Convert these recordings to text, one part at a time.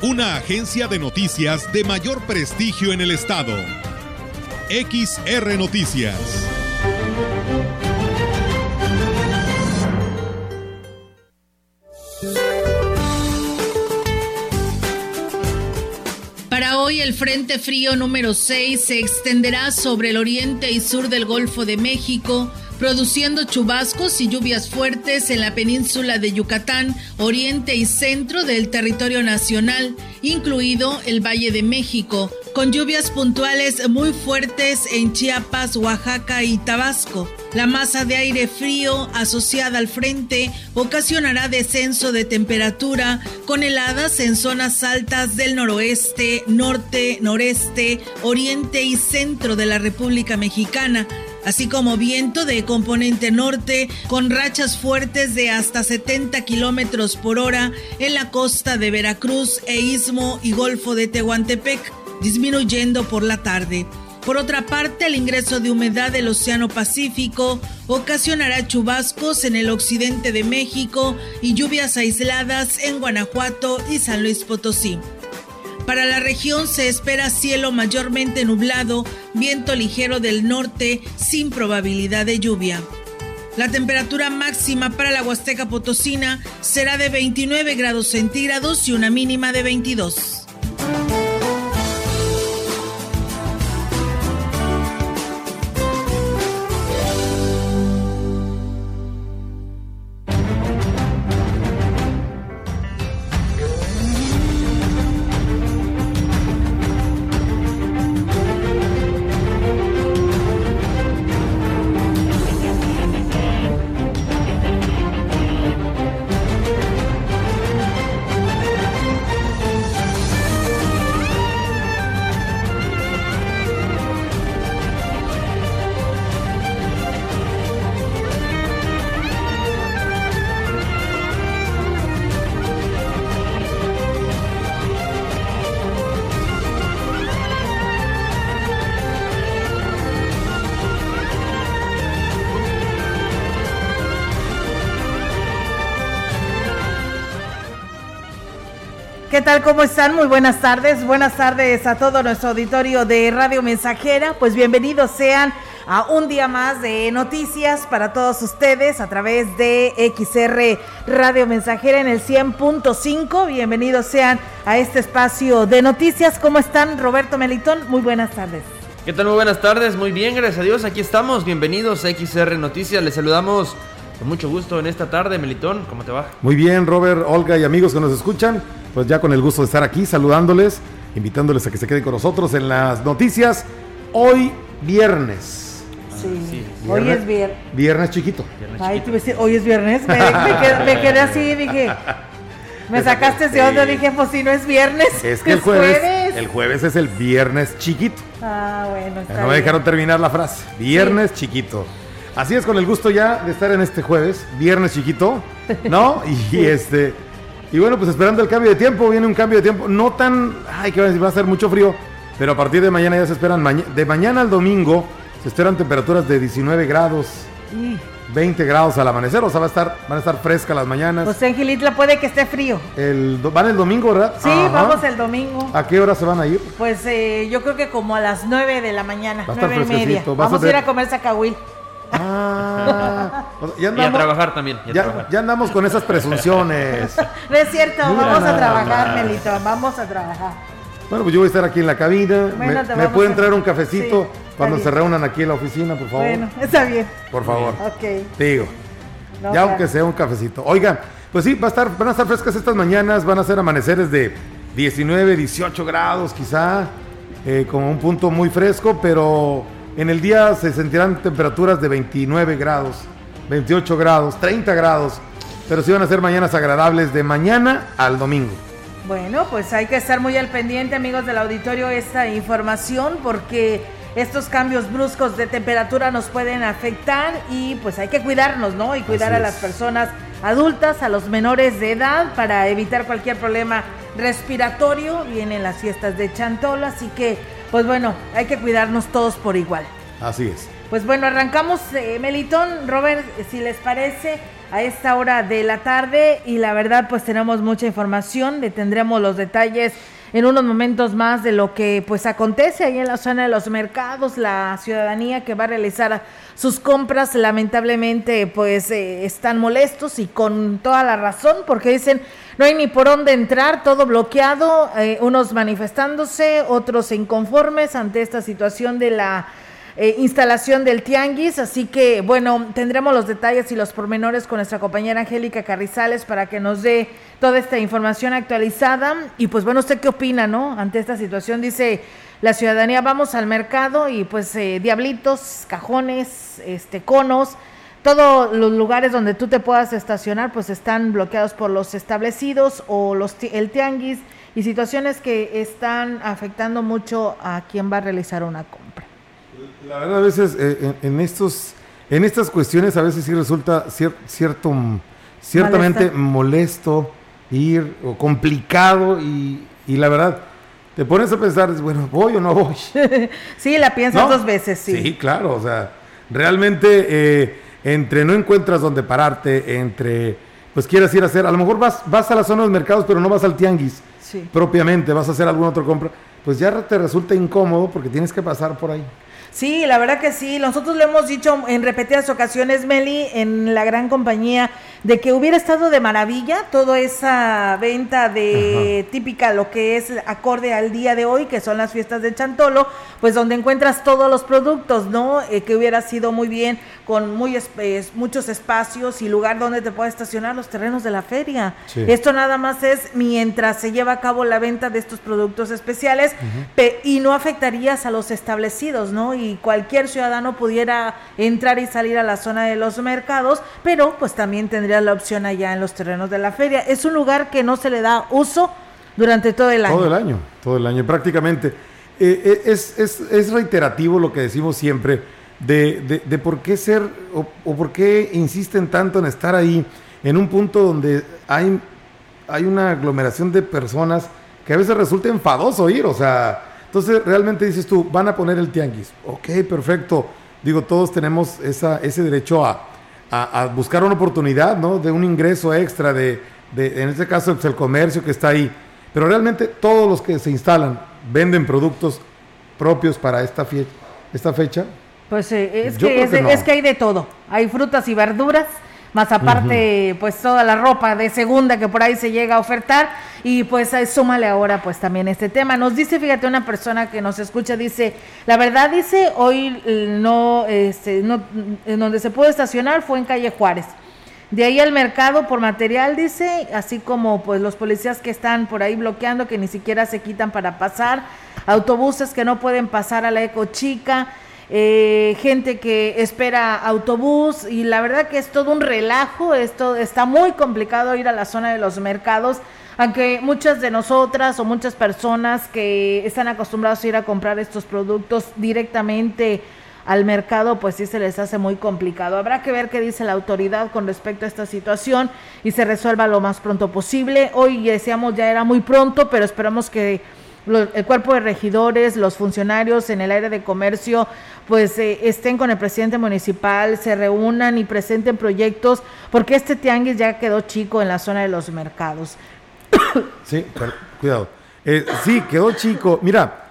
Una agencia de noticias de mayor prestigio en el estado. XR Noticias. Para hoy el Frente Frío número 6 se extenderá sobre el oriente y sur del Golfo de México produciendo chubascos y lluvias fuertes en la península de Yucatán, oriente y centro del territorio nacional, incluido el Valle de México, con lluvias puntuales muy fuertes en Chiapas, Oaxaca y Tabasco. La masa de aire frío asociada al frente ocasionará descenso de temperatura con heladas en zonas altas del noroeste, norte, noreste, oriente y centro de la República Mexicana así como viento de componente norte con rachas fuertes de hasta 70 kilómetros por hora en la costa de Veracruz e Istmo y Golfo de Tehuantepec, disminuyendo por la tarde. Por otra parte, el ingreso de humedad del Océano Pacífico ocasionará chubascos en el occidente de México y lluvias aisladas en Guanajuato y San Luis Potosí. Para la región se espera cielo mayormente nublado, viento ligero del norte sin probabilidad de lluvia. La temperatura máxima para la Huasteca Potosina será de 29 grados centígrados y una mínima de 22. Tal? ¿Cómo están? Muy buenas tardes. Buenas tardes a todo nuestro auditorio de Radio Mensajera. Pues bienvenidos sean a un día más de noticias para todos ustedes a través de XR Radio Mensajera en el 100.5. Bienvenidos sean a este espacio de noticias. ¿Cómo están? Roberto Melitón, muy buenas tardes. ¿Qué tal? Muy buenas tardes. Muy bien, gracias a Dios. Aquí estamos. Bienvenidos a XR Noticias. Les saludamos con mucho gusto en esta tarde. Melitón, ¿cómo te va? Muy bien, Robert, Olga y amigos que nos escuchan pues ya con el gusto de estar aquí saludándoles, invitándoles a que se queden con nosotros en las noticias. Hoy viernes. Sí, hoy es viernes. Viernes chiquito. Ay, tú decir, hoy es viernes. Me, quedé, así, dije. Me sacaste de onda, dije, pues si no es viernes. Es que el jueves, El jueves es el viernes chiquito. Ah, bueno, está No me dejaron terminar la frase. Viernes chiquito. Así es, con el gusto ya de estar en este jueves, viernes chiquito, ¿no? Y este. Y bueno, pues esperando el cambio de tiempo, viene un cambio de tiempo, no tan, ay, que va a ser mucho frío, pero a partir de mañana ya se esperan, de mañana al domingo se esperan temperaturas de 19 grados, 20 grados al amanecer, o sea, va a estar, van a estar frescas las mañanas. Pues en Gilitla puede que esté frío. El, ¿Van el domingo, verdad? Sí, vamos el domingo. ¿A qué hora se van a ir? Pues eh, yo creo que como a las 9 de la mañana, va y media. Vamos a, ir a comer sacahuil. Ah, y a trabajar también. ya, andamos con esas presunciones. No es cierto, vamos a trabajar, Melito, vamos a trabajar. Bueno, pues yo voy a estar aquí en la cabina. ¿Me, puede entrar un cafecito cuando se reúnan aquí en la oficina, por favor? Bueno, está bien. Por favor. Ok. Te digo. ya aunque sea un cafecito. Oigan, pues sí, va a estar, van a estar frescas estas mañanas, van a ser amaneceres de 19, 18 grados quizá, eh, como un punto muy fresco, pero en el día se sentirán temperaturas de 29 grados, 28 grados, 30 grados, pero sí van a ser mañanas agradables de mañana al domingo. Bueno, pues hay que estar muy al pendiente, amigos del auditorio, esta información, porque estos cambios bruscos de temperatura nos pueden afectar y pues hay que cuidarnos, ¿no? Y cuidar a las personas adultas, a los menores de edad, para evitar cualquier problema respiratorio. Vienen las fiestas de Chantolo, así que, pues bueno, hay que cuidarnos todos por igual. Así es. Pues bueno, arrancamos eh, Melitón, Robert, si les parece, a esta hora de la tarde y la verdad pues tenemos mucha información, le tendremos los detalles en unos momentos más de lo que pues acontece ahí en la zona de los mercados, la ciudadanía que va a realizar sus compras lamentablemente pues eh, están molestos y con toda la razón porque dicen no hay ni por dónde entrar, todo bloqueado, eh, unos manifestándose, otros inconformes ante esta situación de la eh, instalación del Tianguis. Así que, bueno, tendremos los detalles y los pormenores con nuestra compañera Angélica Carrizales para que nos dé toda esta información actualizada. Y pues, bueno, ¿usted qué opina, no? Ante esta situación, dice la ciudadanía, vamos al mercado y pues eh, diablitos, cajones, este, conos. Todos los lugares donde tú te puedas estacionar pues están bloqueados por los establecidos o los el tianguis y situaciones que están afectando mucho a quien va a realizar una compra. La verdad, a veces eh, en, estos, en estas cuestiones a veces sí resulta cierto, ciertamente molesto ir o complicado y, la verdad, te pones a pensar, bueno, ¿voy o no voy? sí, la piensas dos veces, sí. Sí, claro, o sea, realmente eh, entre no encuentras donde pararte, entre, pues quieres ir a hacer, a lo mejor vas, vas a la zona de los mercados, pero no vas al tianguis propiamente, vas a hacer alguna otra compra, pues ya te resulta incómodo porque tienes que pasar por ahí. Sí, la verdad que sí. Nosotros lo hemos dicho en repetidas ocasiones, Meli, en la gran compañía, de que hubiera estado de maravilla toda esa venta de típica, lo que es acorde al día de hoy, que son las fiestas de Chantolo, pues donde encuentras todos los productos, ¿no? Eh, que hubiera sido muy bien, con muy muchos espacios y lugar donde te puedes estacionar los terrenos de la feria. Esto nada más es mientras se lleva a cabo la venta de estos productos especiales y no afectarías a los establecidos, ¿no? Y cualquier ciudadano pudiera entrar y salir a la zona de los mercados, pero pues también tendría la opción allá en los terrenos de la feria. Es un lugar que no se le da uso durante todo el año. Todo el año, todo el año, prácticamente. Eh, eh, es, es, es, reiterativo lo que decimos siempre de, de, por qué ser o, o, por qué insisten tanto en estar ahí en un punto donde hay, hay una aglomeración de personas que a veces resulta enfadoso ir, o sea, entonces, realmente dices tú, van a poner el tianguis. Ok, perfecto. Digo, todos tenemos esa, ese derecho a, buscar una oportunidad, ¿no? De un ingreso extra, de, en este caso, pues, el comercio que está ahí. Pero realmente todos los que se instalan venden productos propios para esta, esta fecha. Pues eh, es, que, es que hay de todo. Hay frutas y verduras más aparte pues toda la ropa de segunda que por ahí se llega a ofertar y pues súmale ahora pues también este tema. Nos dice, fíjate, una persona que nos escucha dice, la verdad dice, hoy no, este, no, en donde se pudo estacionar fue en calle Juárez. De ahí al mercado por material, dice, así como pues los policías que están por ahí bloqueando, que ni siquiera se quitan para pasar, autobuses que no pueden pasar a la Eco Chica, eh, gente que espera autobús y la verdad que es todo un relajo, esto está muy complicado ir a la zona de los mercados, aunque muchas de nosotras o muchas personas que están acostumbrados a ir a comprar estos productos directamente al mercado, pues sí se les hace muy complicado. Habrá que ver qué dice la autoridad con respecto a esta situación y se resuelva lo más pronto posible. Hoy decíamos ya era muy pronto, pero esperamos que el cuerpo de regidores, los funcionarios en el área de comercio, pues eh, estén con el presidente municipal, se reúnan y presenten proyectos, porque este tianguis ya quedó chico en la zona de los mercados. Sí, cuidado. Eh, sí, quedó chico. Mira,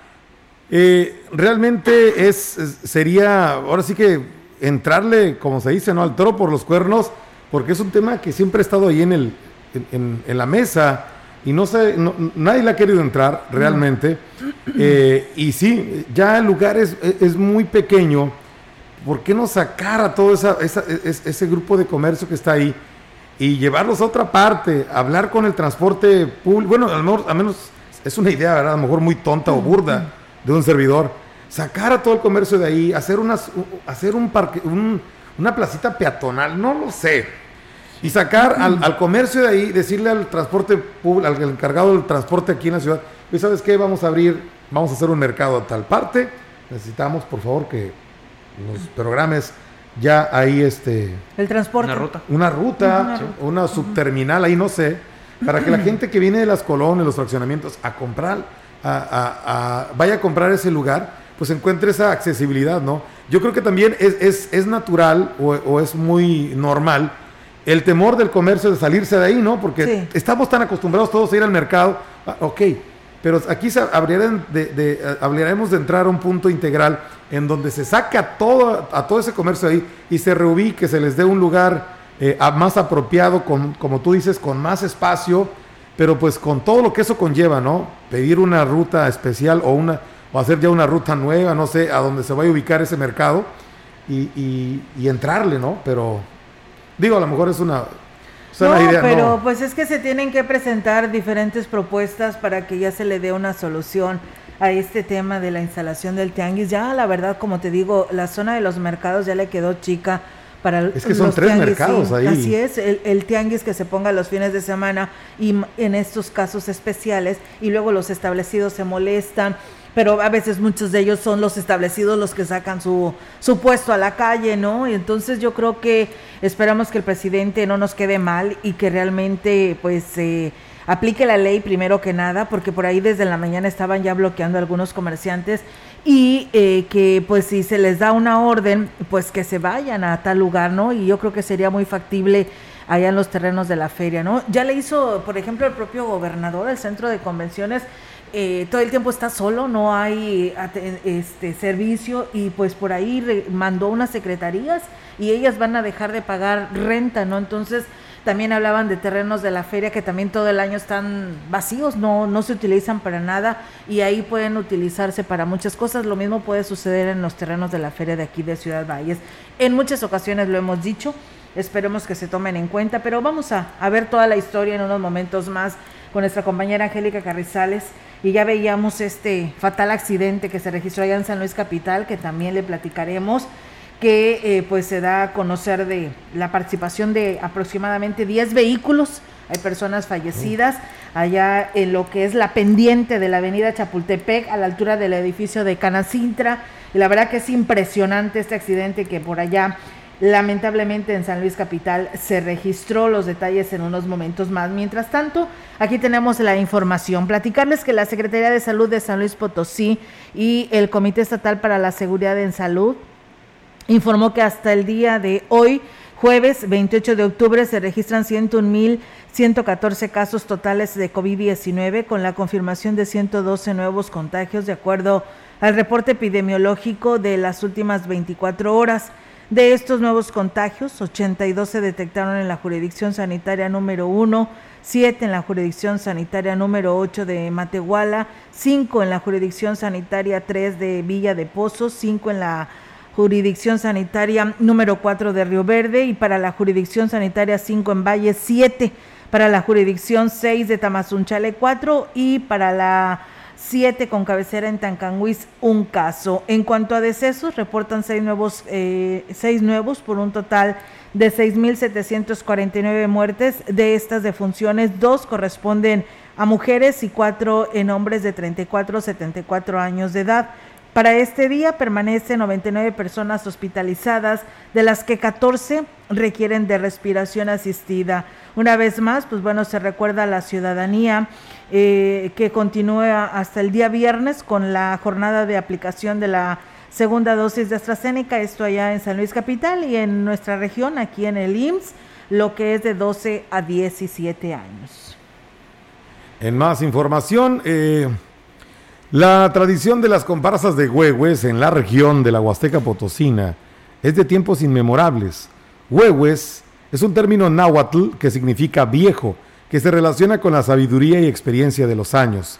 eh, realmente sería, ahora sí que entrarle, como se dice, ¿no? Al toro por los cuernos, porque es un tema que siempre ha estado ahí en, el, en la mesa y no sé, nadie le ha querido entrar realmente. Eh, y sí, ya el lugar es, es, muy pequeño. ¿Por qué no sacar a todo esa, ese grupo de comercio que está ahí y llevarlos a otra parte? Hablar con el transporte público. Bueno, a lo, menos es una idea, ¿verdad? A lo mejor muy tonta o burda de un servidor. Sacar a todo el comercio de ahí, hacer, unas, hacer un parque, una placita peatonal, no lo sé Y sacar al, al, comercio de ahí, decirle al transporte público, al encargado del transporte aquí en la ciudad, ¿y sabes qué? Vamos a abrir, vamos a hacer un mercado a tal parte. Necesitamos, por favor, que los programas ya ahí este el transporte una ruta una ruta una subterminal ahí no sé para que la gente que viene de las colonias los fraccionamientos a comprar a, vaya a comprar ese lugar pues encuentre esa accesibilidad no yo creo que también es, es, natural o, es muy normal el temor del comercio de salirse de ahí no porque estamos tan acostumbrados todos a ir al mercado ah, ok pero aquí hablaremos de, de, hablaremos de entrar a un punto integral en donde se saca todo, a todo ese comercio ahí y se reubique, se les dé un lugar eh, más apropiado, con, como tú dices, con más espacio, pero pues con todo lo que eso conlleva, ¿no? Pedir una ruta especial o, una, o hacer ya una ruta nueva, no sé, a donde se vaya a ubicar ese mercado y, y entrarle, ¿no? Pero digo, a lo mejor es una, no, pero pues es que se tienen que presentar diferentes propuestas para que ya se le dé una solución a este tema de la instalación del tianguis. Ya la verdad, como te digo, la zona de los mercados ya le quedó chica para es que son tres mercados ahí. Así es, el, el, tianguis que se ponga los fines de semana y en estos casos especiales y luego los establecidos se molestan pero a veces muchos de ellos son los establecidos los que sacan su, su puesto a la calle, ¿no? Y entonces yo creo que esperamos que el presidente no nos quede mal y que realmente pues eh, aplique la ley primero que nada, porque por ahí desde la mañana estaban ya bloqueando algunos comerciantes y eh, que pues si se les da una orden, pues que se vayan a tal lugar, ¿no? Y yo creo que sería muy factible allá en los terrenos de la feria, ¿no? Ya le hizo, por ejemplo, el propio gobernador, el centro de convenciones, eh, todo el tiempo está solo, no hay este servicio y pues por ahí mandó unas secretarías y ellas van a dejar de pagar renta, ¿no? Entonces también hablaban de terrenos de la feria que también todo el año están vacíos, no, no se utilizan para nada y ahí pueden utilizarse para muchas cosas. Lo mismo puede suceder en los terrenos de la feria de aquí de Ciudad Valles. En muchas ocasiones lo hemos dicho, esperemos que se tomen en cuenta, pero vamos a, a ver toda la historia en unos momentos más con nuestra compañera Angélica Carrizales y ya veíamos este fatal accidente que se registró allá en San Luis Capital, que también le platicaremos, que eh, pues se da a conocer de la participación de aproximadamente 10 vehículos, hay personas fallecidas allá en lo que es la pendiente de la avenida Chapultepec, a la altura del edificio de Canacintra, y la verdad que es impresionante este accidente que por allá Lamentablemente en San Luis Capital se registró los detalles en unos momentos más. Mientras tanto, aquí tenemos la información. Platicarles que la Secretaría de Salud de San Luis Potosí y el Comité Estatal para la Seguridad en Salud informó que hasta el día de hoy, jueves 28 de octubre, se registran 101.114 casos totales de COVID-19 con la confirmación de 112 nuevos contagios de acuerdo al reporte epidemiológico de las últimas 24 horas. De estos nuevos contagios, 82 se detectaron en la jurisdicción sanitaria número 1, 7 en la jurisdicción sanitaria número 8 de Matehuala, 5 en la jurisdicción sanitaria 3 de Villa de Pozos, 5 en la jurisdicción sanitaria número 4 de Río Verde y para la jurisdicción sanitaria 5 en Valle, 7 para la jurisdicción 6 de Tamazunchale 4 y para la siete con cabecera en Tancanguis, un caso. En cuanto a decesos, reportan seis nuevos, eh, seis nuevos por un total de 6.749 muertes. De estas defunciones, dos corresponden a mujeres y cuatro en hombres de 34 a 74 años de edad. Para este día permanecen 99 personas hospitalizadas, de las que 14 requieren de respiración asistida. Una vez más, pues bueno, se recuerda a la ciudadanía eh, que continúa hasta el día viernes con la jornada de aplicación de la segunda dosis de AstraZeneca, esto allá en San Luis Capital y en nuestra región, aquí en el IMSS, lo que es de 12 a 17 años. En más información, eh, la tradición de las comparsas de huehues en la región de la Huasteca Potosina es de tiempos inmemorables. Huehues es un término náhuatl que significa viejo, que se relaciona con la sabiduría y experiencia de los años.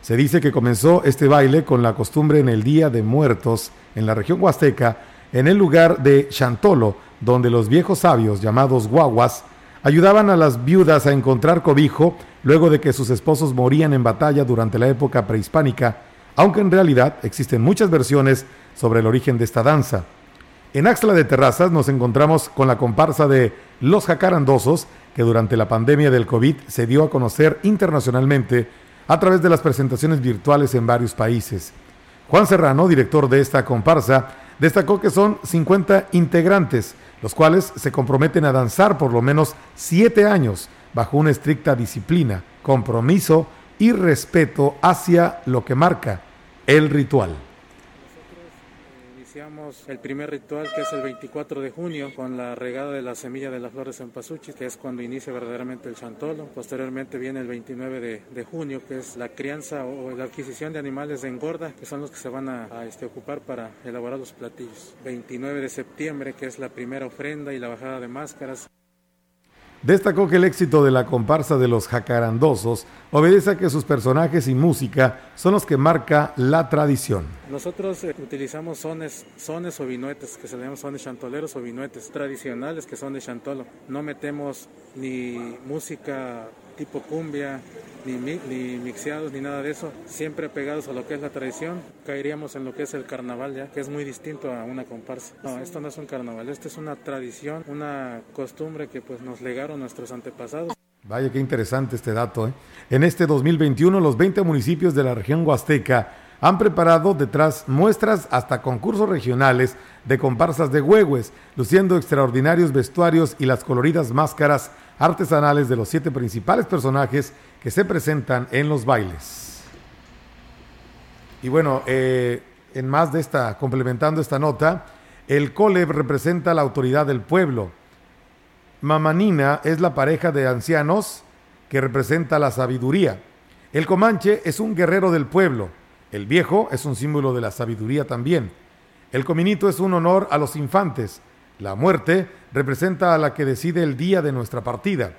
Se dice que comenzó este baile con la costumbre en el Día de Muertos en la región huasteca, en el lugar de Chantolo, donde los viejos sabios llamados guaguas ayudaban a las viudas a encontrar cobijo luego de que sus esposos morían en batalla durante la época prehispánica, aunque en realidad existen muchas versiones sobre el origen de esta danza. En Axla de Terrazas nos encontramos con la comparsa de Los Jacarandosos, que durante la pandemia del COVID se dio a conocer internacionalmente a través de las presentaciones virtuales en varios países. Juan Serrano, director de esta comparsa, destacó que son 50 integrantes, los cuales se comprometen a danzar por lo menos siete años bajo una estricta disciplina, compromiso y respeto hacia lo que marca el ritual el primer ritual que es el 24 de junio con la regada de la semilla de las flores en Pasuchi, que es cuando inicia verdaderamente el chantolo. Posteriormente viene el 29 de, junio, que es la crianza o la adquisición de animales de engorda, que son los que se van a, este, ocupar para elaborar los platillos. 29 de septiembre, que es la primera ofrenda y la bajada de máscaras. Destacó que el éxito de la comparsa de los jacarandosos obedece a que sus personajes y música son los que marca la tradición. Nosotros eh, utilizamos sones, sones o vinuetes, que se llaman sones chantoleros o vinuetes tradicionales que son de chantolo. No metemos ni música tipo cumbia, ni, ni mixeados, ni nada de eso, siempre pegados a lo que es la tradición, caeríamos en lo que es el carnaval ya, que es muy distinto a una comparsa. No, esto no es un carnaval, esto es una tradición, una costumbre que pues nos legaron nuestros antepasados. Vaya qué interesante este dato. ¿eh? En este 2021 los 20 municipios de la región huasteca han preparado detrás muestras hasta concursos regionales de comparsas de huehues, luciendo extraordinarios vestuarios y las coloridas máscaras artesanales de los siete principales personajes que se presentan en los bailes. Y bueno, eh, en más de esta, complementando esta nota, el COLEB representa la autoridad del pueblo. Mamanina es la pareja de ancianos que representa la sabiduría. El Comanche es un guerrero del pueblo. El viejo es un símbolo de la sabiduría también. El cominito es un honor a los infantes. La muerte representa a la que decide el día de nuestra partida.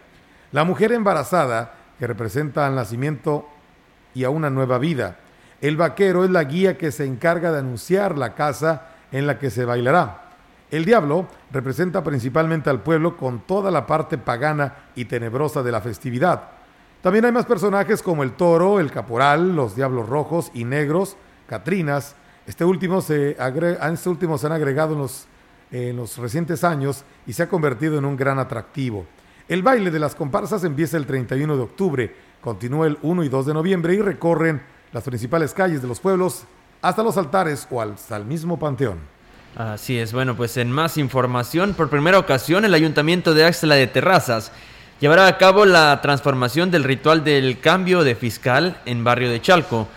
La mujer embarazada, que representa al nacimiento y a una nueva vida. El vaquero es la guía que se encarga de anunciar la casa en la que se bailará. El diablo representa principalmente al pueblo con toda la parte pagana y tenebrosa de la festividad. También hay más personajes como el toro, el caporal, los diablos rojos y negros, Catrinas. Este último se este último se han agregado en los en los recientes años y se ha convertido en un gran atractivo. El baile de las comparsas empieza el 31 de octubre, continúa el 1 y 2 de noviembre y recorren las principales calles de los pueblos hasta los altares o hasta el mismo panteón. Así es, bueno, pues en más información, por primera ocasión el Ayuntamiento de Axla de Terrazas llevará a cabo la transformación del ritual del cambio de fiscal en barrio de Chalco,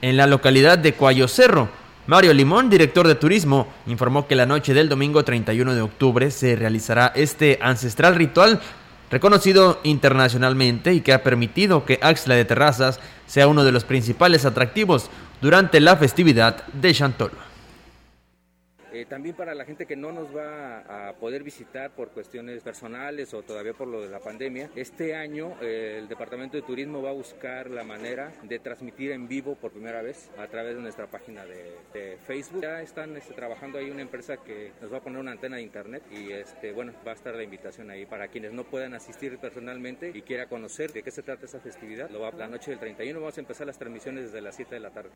en la localidad de Cuayo Cerro Mario Limón, director de turismo, informó que la noche del domingo 31 de octubre se realizará este ancestral ritual reconocido internacionalmente y que ha permitido que Axla de Terrazas sea uno de los principales atractivos durante la festividad de Chantolo. Eh, también para la gente que no nos va a poder visitar por cuestiones personales o todavía por lo de la pandemia, este año eh, el Departamento de Turismo va a buscar la manera de transmitir en vivo por primera vez a través de nuestra página de, Facebook. Ya están este, trabajando ahí una empresa que nos va a poner una antena de internet y este, bueno, va a estar la invitación ahí para quienes no puedan asistir personalmente y quiera conocer de qué se trata esa festividad. Lo va, la noche del 31 vamos a empezar las transmisiones desde las 7 de la tarde.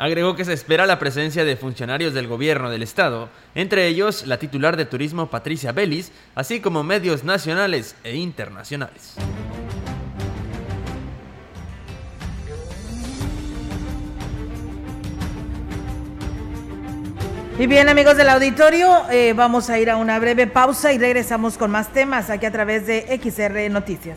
Agregó que se espera la presencia de funcionarios del gobierno del estado, entre ellos la titular de turismo Patricia Bellis, así como medios nacionales e internacionales. Y bien amigos del auditorio, eh, vamos a ir a una breve pausa y regresamos con más temas aquí a través de XR Noticias.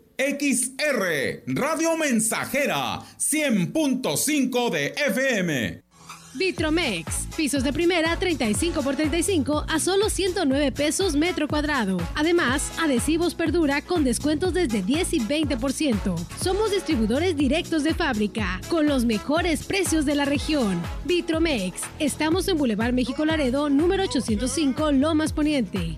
XR, Radio Mensajera, 100.5 de FM. Vitromex. Pisos de primera 35 por 35 a solo 109 pesos metro cuadrado. Además, adhesivos perdura con descuentos desde 10 y 20%. Somos distribuidores directos de fábrica con los mejores precios de la región. Vitromex. Estamos en Boulevard México Laredo, número 805, Lomas Poniente.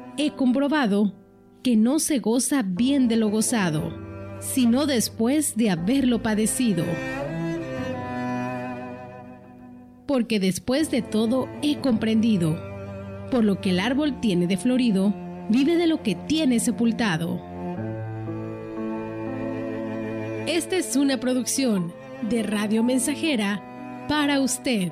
he comprobado que no se goza bien de lo gozado, sino después de haberlo padecido. Porque después de todo he comprendido, por lo que el árbol tiene de florido, vive de lo que tiene sepultado. Esta es una producción de Radio Mensajera para usted.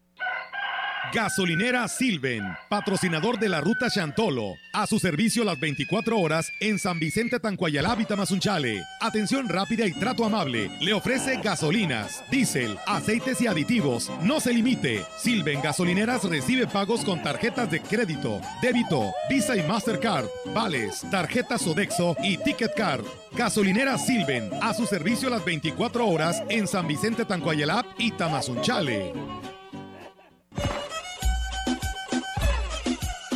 Gasolinera Silven, patrocinador de la ruta Chantolo. A su servicio las 24 horas en San Vicente Tancuayalá, Mazunchale. Atención rápida y trato amable. Le ofrece gasolinas, diésel, aceites y aditivos. No se limite. Silven Gasolineras recibe pagos con tarjetas de crédito, débito, Visa y Mastercard, vales, tarjetas Sodexo y Ticket Card. Gasolinera Silven, a su servicio las 24 horas en San Vicente Tancuayalá y Tamazunchale.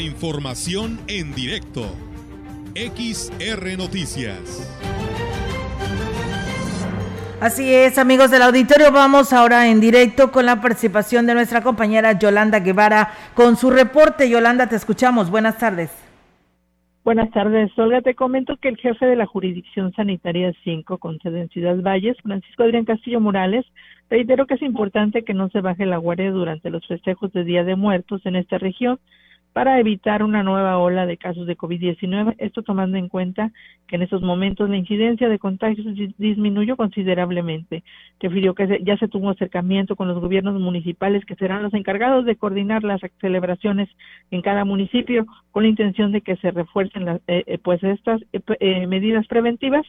Información en directo. XR Noticias. Así es, amigos del auditorio, vamos ahora en directo con la participación de nuestra compañera Yolanda Guevara con su reporte. Yolanda, te escuchamos. Buenas tardes. Buenas tardes, Olga. Te comento que el jefe de la Jurisdicción Sanitaria 5 con sede en Ciudad Valles, Francisco Adrián Castillo Morales, reiteró que es importante que no se baje la guardia durante los festejos de Día de Muertos en esta región, para evitar una nueva ola de casos de COVID-19. Esto tomando en cuenta que en estos momentos la incidencia de contagios disminuyó considerablemente. Refirió que ya se tuvo acercamiento con los gobiernos municipales que serán los encargados de coordinar las celebraciones en cada municipio con la intención de que se refuercen las, eh, eh, pues estas eh, medidas preventivas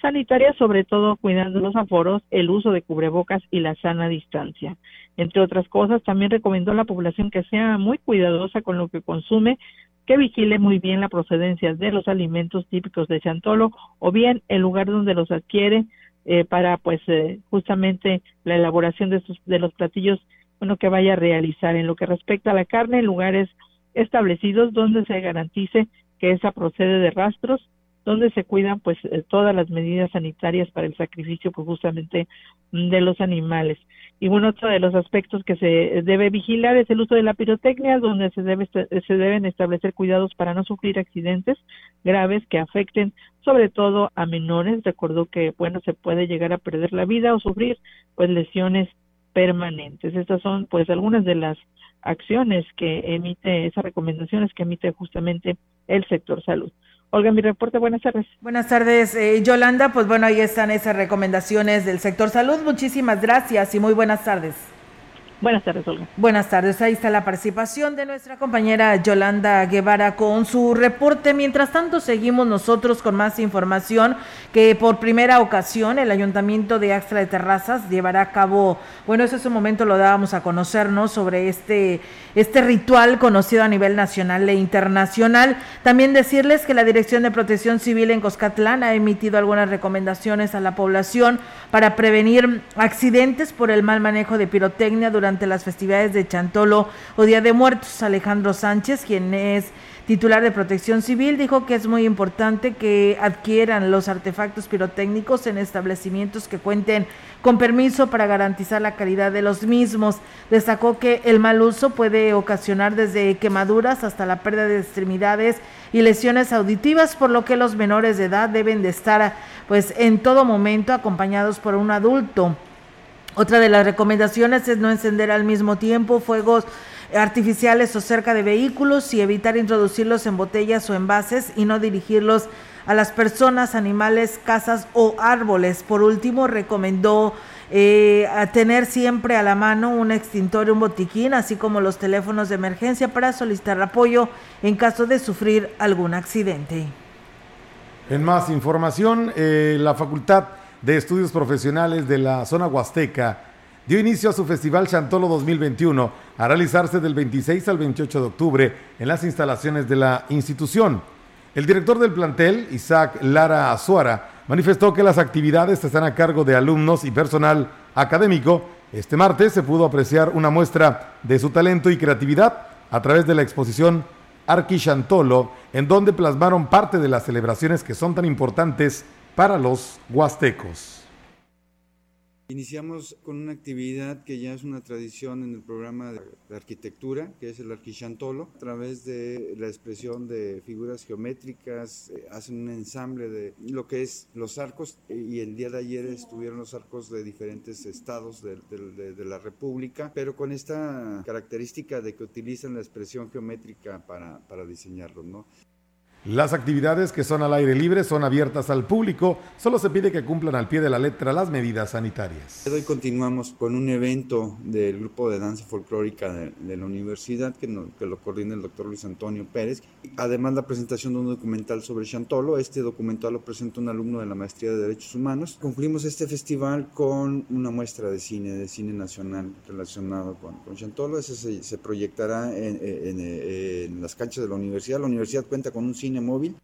sanitarias, sobre todo cuidando los aforos, el uso de cubrebocas y la sana distancia. Entre otras cosas, también recomendó a la población que sea muy cuidadosa con lo que consume, que vigile muy bien la procedencia de los alimentos típicos de Chantolo o bien el lugar donde los adquiere eh, para pues eh, justamente la elaboración de, estos, de los platillos bueno que vaya a realizar. En lo que respecta a la carne en lugares establecidos donde se garantice que esa procede de rastros donde se cuidan pues eh, todas las medidas sanitarias para el sacrificio pues justamente de los animales. Y bueno, otro de los aspectos que se debe vigilar es el uso de la pirotecnia, donde se debe se deben establecer cuidados para no sufrir accidentes graves que afecten sobre todo a menores. Recordó que bueno, se puede llegar a perder la vida o sufrir pues lesiones permanentes. Estas son pues algunas de las acciones que emite esas recomendaciones que emite justamente el sector salud. Olga, mi reporte, buenas tardes. Buenas tardes, eh, Yolanda. Pues bueno, ahí están esas recomendaciones del sector salud. Muchísimas gracias y muy buenas tardes. Buenas tardes, Olga. Buenas tardes. Ahí está la participación de nuestra compañera Yolanda Guevara con su reporte. Mientras tanto, seguimos nosotros con más información que por primera ocasión el Ayuntamiento de Axtra de Terrazas llevará a cabo, bueno, eso es un momento lo dábamos a conocernos sobre este, este ritual conocido a nivel nacional e internacional. También decirles que la Dirección de Protección Civil en Coscatlán ha emitido algunas recomendaciones a la población para prevenir accidentes por el mal manejo de pirotecnia durante las festividades de Chantolo o Día de Muertos. Alejandro Sánchez, quien es titular de Protección Civil, dijo que es muy importante que adquieran los artefactos pirotécnicos en establecimientos que cuenten con permiso para garantizar la calidad de los mismos. Destacó que el mal uso puede ocasionar desde quemaduras hasta la pérdida de extremidades y lesiones auditivas, por lo que los menores de edad deben de estar pues en todo momento acompañados por un adulto. Otra de las recomendaciones es no encender al mismo tiempo fuegos artificiales o cerca de vehículos y evitar introducirlos en botellas o envases y no dirigirlos a las personas, animales, casas o árboles. Por último, recomendó eh, tener siempre a la mano un extintor y un botiquín, así como los teléfonos de emergencia para solicitar apoyo en caso de sufrir algún accidente. En más información, eh, la Facultad de Estudios Profesionales de la zona Huasteca dio inicio a su Festival Chantolo 2021 a realizarse del 26 al 28 de octubre en las instalaciones de la institución. El director del plantel, Isaac Lara Azuara, manifestó que las actividades están a cargo de alumnos y personal académico. Este martes se pudo apreciar una muestra de su talento y creatividad a través de la exposición Arqui Chantolo, en donde plasmaron parte de las celebraciones que son tan importantes para los huastecos. Iniciamos con una actividad que ya es una tradición en el programa de arquitectura, que es el arquichantolo. A través de la expresión de figuras geométricas, eh, hacen un ensamble de lo que es los arcos y el día de ayer estuvieron los arcos de diferentes estados de, de la República, pero con esta característica de que utilizan la expresión geométrica para, para diseñarlos. ¿no? Las actividades que son al aire libre son abiertas al público, solo se pide que cumplan al pie de la letra las medidas sanitarias. Hoy continuamos con un evento del grupo de danza folclórica de, la universidad que, que, lo coordina el doctor Luis Antonio Pérez. Además la presentación de un documental sobre Chantolo, este documental lo presenta un alumno de la Maestría de Derechos Humanos. Concluimos este festival con una muestra de cine, de cine nacional relacionado con, con Chantolo. Ese se, proyectará en, en, en las canchas de la universidad. La universidad cuenta con un cine móvil.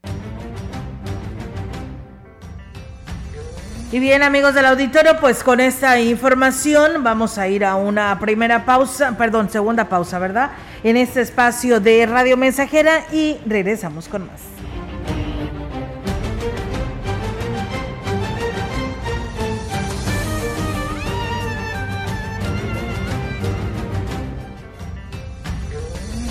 Y bien amigos del auditorio, pues con esta información vamos a ir a una primera pausa, perdón, segunda pausa, ¿verdad? En este espacio de Radio Mensajera y regresamos con más.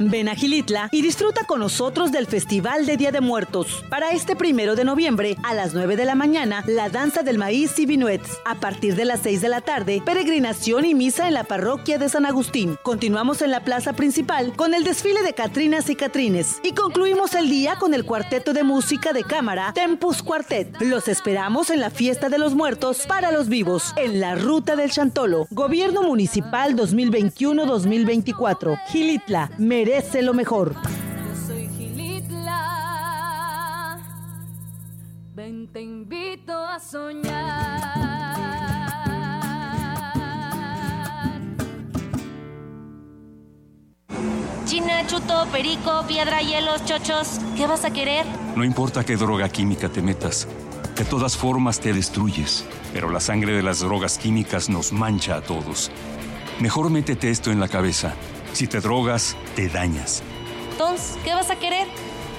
Ven a Gilitla y disfruta con nosotros del Festival de Día de Muertos. Para este primero de noviembre, a las 9 de la mañana, la danza del maíz y vinuets. A partir de las 6 de la tarde, peregrinación y misa en la parroquia de San Agustín. Continuamos en la plaza principal con el desfile de Catrinas y Catrines. Y concluimos el día con el cuarteto de música de cámara Tempus Quartet. Los esperamos en la fiesta de los muertos para los vivos, en la ruta del Chantolo. Gobierno Municipal 2021-2024. Gilitla merece lo mejor. Yo soy Gilitla. Ven, te invito a soñar. China, chuto, perico, piedra, hielos, chochos. ¿Qué vas a querer? No importa qué droga química te metas, de todas formas te destruyes, pero la sangre de las drogas químicas nos mancha a todos. Mejor métete esto en la cabeza. Si te drogas, te dañas. Entonces, ¿qué vas a querer?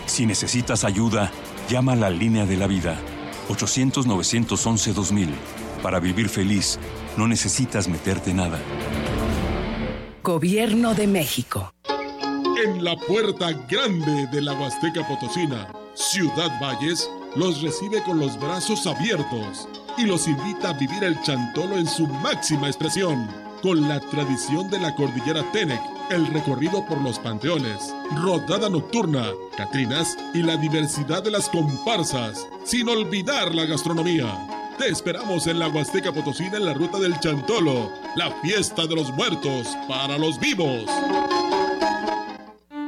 Si necesitas ayuda, llama a la línea de la vida. 800-911-2000. Para vivir feliz, no necesitas meterte nada. Gobierno de México. En la puerta grande de la Huasteca Potosina, Ciudad Valles los recibe con los brazos abiertos y los invita a vivir el chantolo en su máxima expresión, con la tradición de la cordillera Tenec, el recorrido por los panteones, rodada nocturna, catrinas y la diversidad de las comparsas, sin olvidar la gastronomía. Te esperamos en la Huasteca Potosina en la ruta del Chantolo, la fiesta de los muertos para los vivos.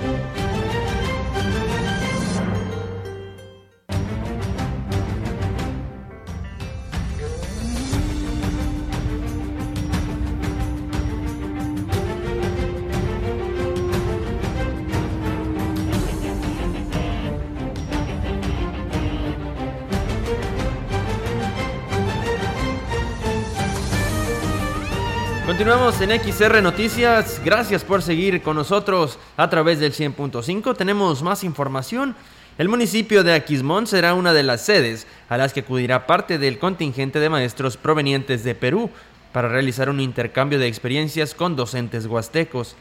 Thank you. Continuamos en XR Noticias. Gracias por seguir con nosotros a través del 100.5. Tenemos más información. El municipio de Aquismón será una de las sedes a las que acudirá parte del contingente de maestros provenientes de Perú para realizar un intercambio de experiencias con docentes huastecos.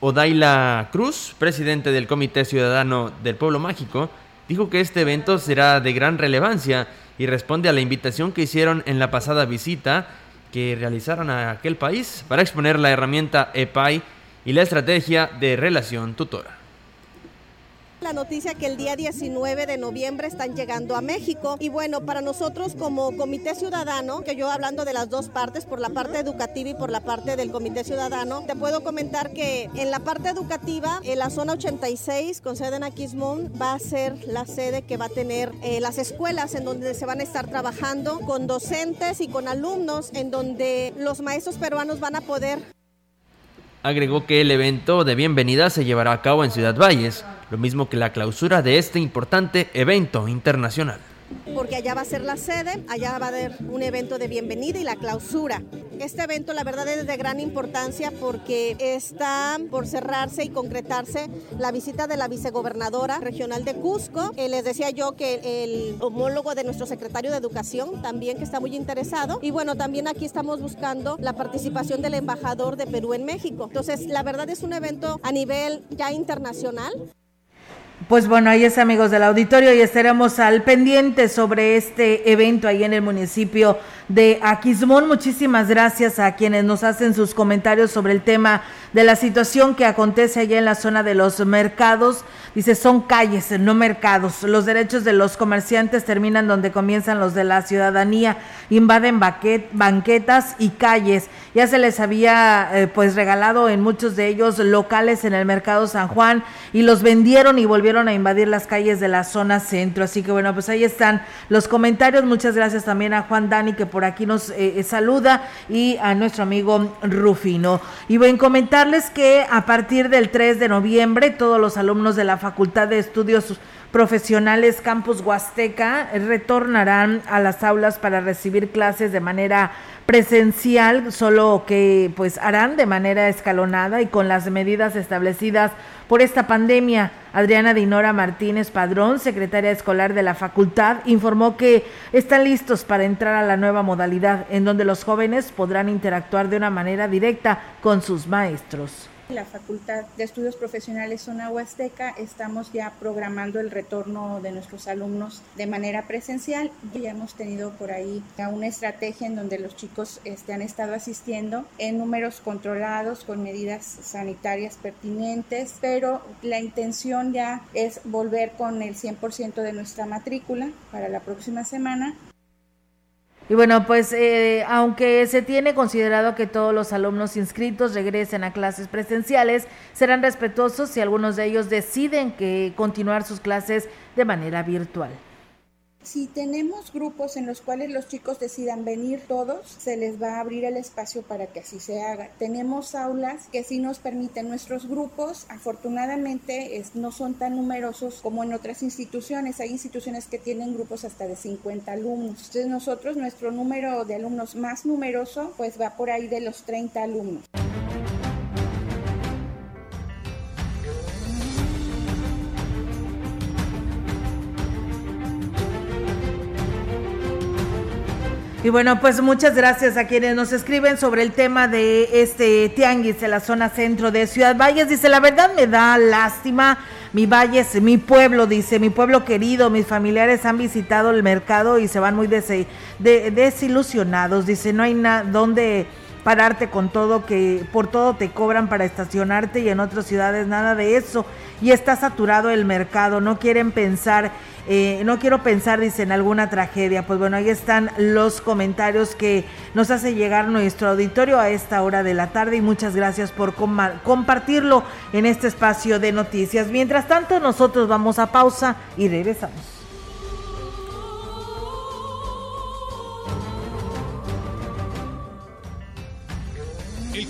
Odaila Cruz, presidente del Comité Ciudadano del Pueblo Mágico, dijo que este evento será de gran relevancia y responde a la invitación que hicieron en la pasada visita que realizaron a aquel país para exponer la herramienta EPAI y la estrategia de relación tutora. La noticia que el día 19 de noviembre están llegando a México. Y bueno, para nosotros como Comité Ciudadano, que yo hablando de las dos partes, por la parte educativa y por la parte del Comité Ciudadano, te puedo comentar que en la parte educativa, en la zona 86 con sede en Aquismón va a ser la sede que va a tener eh, las escuelas en donde se van a estar trabajando con docentes y con alumnos, en donde los maestros peruanos van a poder Agregó que el evento de bienvenida se llevará a cabo en Ciudad Valles, lo mismo que la clausura de este importante evento internacional. Porque allá va a ser la sede, allá va a haber un evento de bienvenida y la clausura. Este evento la verdad es de gran importancia porque está por cerrarse y concretarse la visita de la vicegobernadora regional de Cusco. Eh, les decía yo que el homólogo de nuestro secretario de Educación también que está muy interesado. Y bueno, también aquí estamos buscando la participación del embajador de Perú en México. Entonces, la verdad es un evento a nivel ya internacional. Pues bueno, ahí es amigos del auditorio y estaremos al pendiente sobre este evento ahí en el municipio de Aquismón. Muchísimas gracias a quienes nos hacen sus comentarios sobre el tema de la situación que acontece allá en la zona de los mercados. Dice, son calles, no mercados. Los derechos de los comerciantes terminan donde comienzan los de la ciudadanía. Invaden banquetas y calles. Ya se les había eh, pues regalado en muchos de ellos locales en el mercado San Juan y los vendieron y volvieron a invadir las calles de la zona centro. Así que bueno, pues ahí están los comentarios. Muchas gracias también a Juan Dani que por aquí nos eh, saluda y a nuestro amigo Rufino. Y voy a comentarles que a partir del 3 de noviembre todos los alumnos de la Facultad de Estudios profesionales Campus Huasteca retornarán a las aulas para recibir clases de manera presencial, solo que pues harán de manera escalonada y con las medidas establecidas por esta pandemia. Adriana Dinora Martínez Padrón, secretaria escolar de la facultad, informó que están listos para entrar a la nueva modalidad en donde los jóvenes podrán interactuar de una manera directa con sus maestros. La Facultad de Estudios Profesionales Zona Huasteca estamos ya programando el retorno de nuestros alumnos de manera presencial. Ya hemos tenido por ahí una estrategia en donde los chicos este, han estado asistiendo en números controlados con medidas sanitarias pertinentes, pero la intención ya es volver con el 100% de nuestra matrícula para la próxima semana y bueno, pues eh, aunque se tiene considerado que todos los alumnos inscritos regresen a clases presenciales, serán respetuosos si algunos de ellos deciden que continuar sus clases de manera virtual. Si tenemos grupos en los cuales los chicos decidan venir todos, se les va a abrir el espacio para que así se haga. Tenemos aulas que sí nos permiten nuestros grupos, afortunadamente no son tan numerosos como en otras instituciones. Hay instituciones que tienen grupos hasta de 50 alumnos. Entonces nosotros, nuestro número de alumnos más numeroso, pues va por ahí de los 30 alumnos. Y bueno, pues muchas gracias a quienes nos escriben sobre el tema de este tianguis en la zona centro de Ciudad Valles. Dice, la verdad me da lástima. Mi Valles, mi pueblo, dice, mi pueblo querido, mis familiares han visitado el mercado y se van muy desilusionados. Dice, no hay nada donde pararte con todo, que por todo te cobran para estacionarte y en otras ciudades nada de eso. Y está saturado el mercado, no quieren pensar eh, no quiero pensar, dice, en alguna tragedia. Pues bueno, ahí están los comentarios que nos hace llegar nuestro auditorio a esta hora de la tarde y muchas gracias por compartirlo en este espacio de noticias. Mientras tanto, nosotros vamos a pausa y regresamos.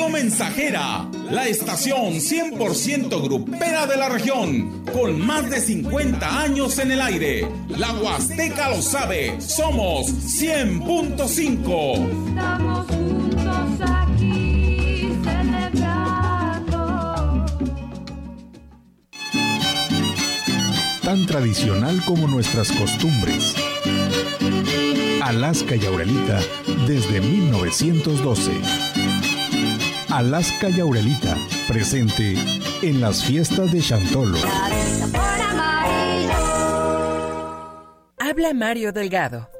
Radio Mensajera, la estación 100% grupera de la región, con más de 50 años en el aire. La Huasteca lo sabe, somos 100.5. Estamos juntos aquí celebrando. Tan tradicional como nuestras costumbres. Alaska y Aurelita desde 1912. Alaska y Aurelita, presente en las fiestas de Chantolo. Habla Mario Delgado.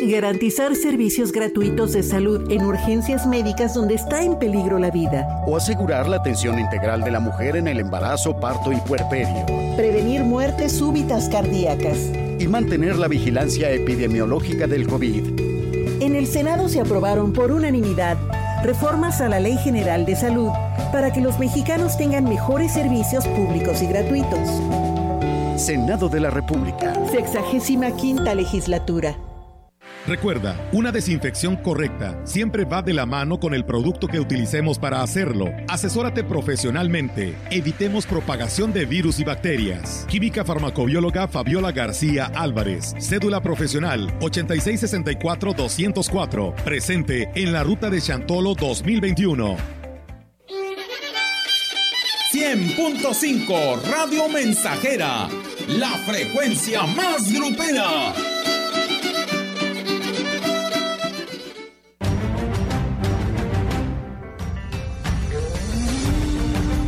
Garantizar servicios gratuitos de salud en urgencias médicas donde está en peligro la vida. O asegurar la atención integral de la mujer en el embarazo, parto y puerperio. Prevenir muertes súbitas cardíacas. Y mantener la vigilancia epidemiológica del COVID. En el Senado se aprobaron por unanimidad reformas a la Ley General de Salud para que los mexicanos tengan mejores servicios públicos y gratuitos. Senado de la República. Sexagésima quinta legislatura. Recuerda, una desinfección correcta siempre va de la mano con el producto que utilicemos para hacerlo. Asesórate profesionalmente. Evitemos propagación de virus y bacterias. Química farmacobióloga Fabiola García Álvarez. Cédula profesional 8664-204. Presente en la ruta de Chantolo 2021. 100.5 Radio Mensajera, la frecuencia más grupera.